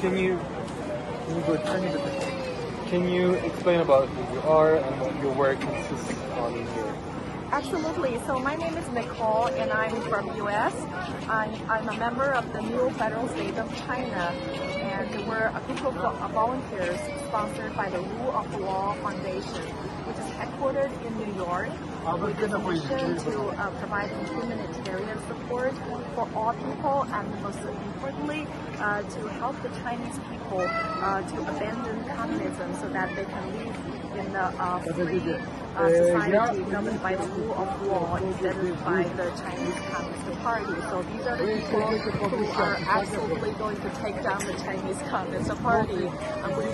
Can you can you go tiny bit? Can you explain about who you are and what your work consists on here? Absolutely. So my name is Nicole and I'm from US. I'm, I'm a member of the New Federal State of China and we're a group of volunteers sponsored by the Rule of Law Foundation, headquartered in New York with the mission to uh, provide humanitarian support for all people and most importantly uh, to help the Chinese people uh, to abandon communism so that they can live in a uh, free uh, society governed by the rule of law instead of by the Chinese Communist Party. So these are the people who are absolutely going to take down the Chinese Communist Party.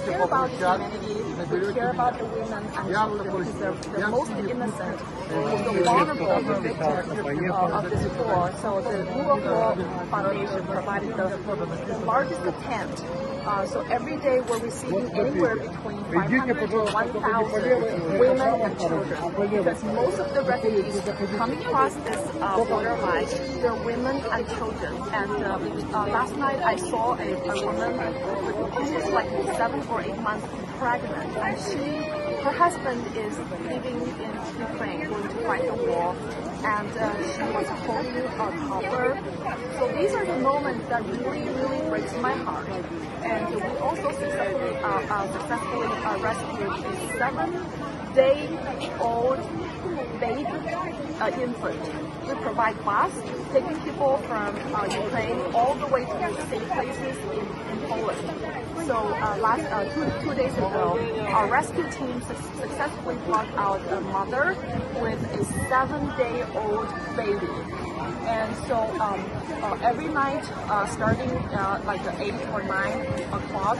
Care about humanity, we care about the women and children because they're the most innocent, the vulnerable victims of this war. So the Rule of Law Foundation provided the, the largest tent uh, so every day we're receiving anywhere between 500 to 1,000 women and children. Because most of the refugees coming across this uh, border line, they're women and children. And uh, uh last night I saw a, a woman who's like seven or eight months pregnant and she her husband is living in Ukraine, going to fight the war, and uh, she was holding a toddler. So these are the moments that really, really breaks my heart. And we also successfully, uh, uh, successfully uh, rescued a seven-day-old baby uh, infant. We provide bus taking people from uh, Ukraine all the way to safe places in. So uh, last uh, two, two days ago, our rescue team su successfully brought out a mother with a seven-day-old baby. And so um, uh, every night, uh, starting uh, like 8 or 9 o'clock,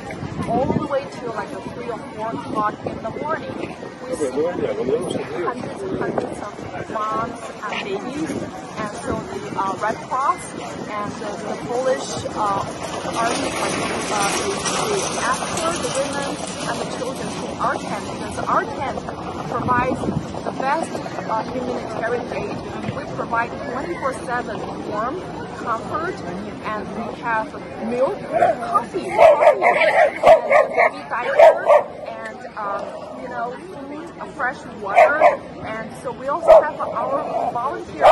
all the way to like 3 or 4 o'clock in the morning, we see hundreds and hundreds of moms and babies. And so the uh, Red Cross and the Polish army, uh, for the women and the children to our tent because our tent provides the best uh, humanitarian aid. We provide 24-7 warmth, comfort, and we have milk, coffee, and baby diapers, and you know, fresh water, and so we also have our volunteer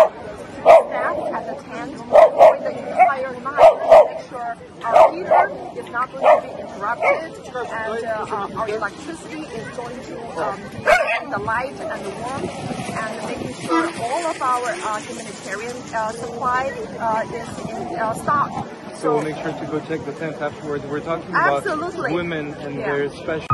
staff at the tent for the entire night to make sure our heater is not going to be interrupted and uh, our electricity is going to um, be the light and the warmth and making sure all of our uh, humanitarian uh, supply uh, is in uh, stock. So, so we'll make sure to go check the tent afterwards. We're talking absolutely. about women and yeah. their special.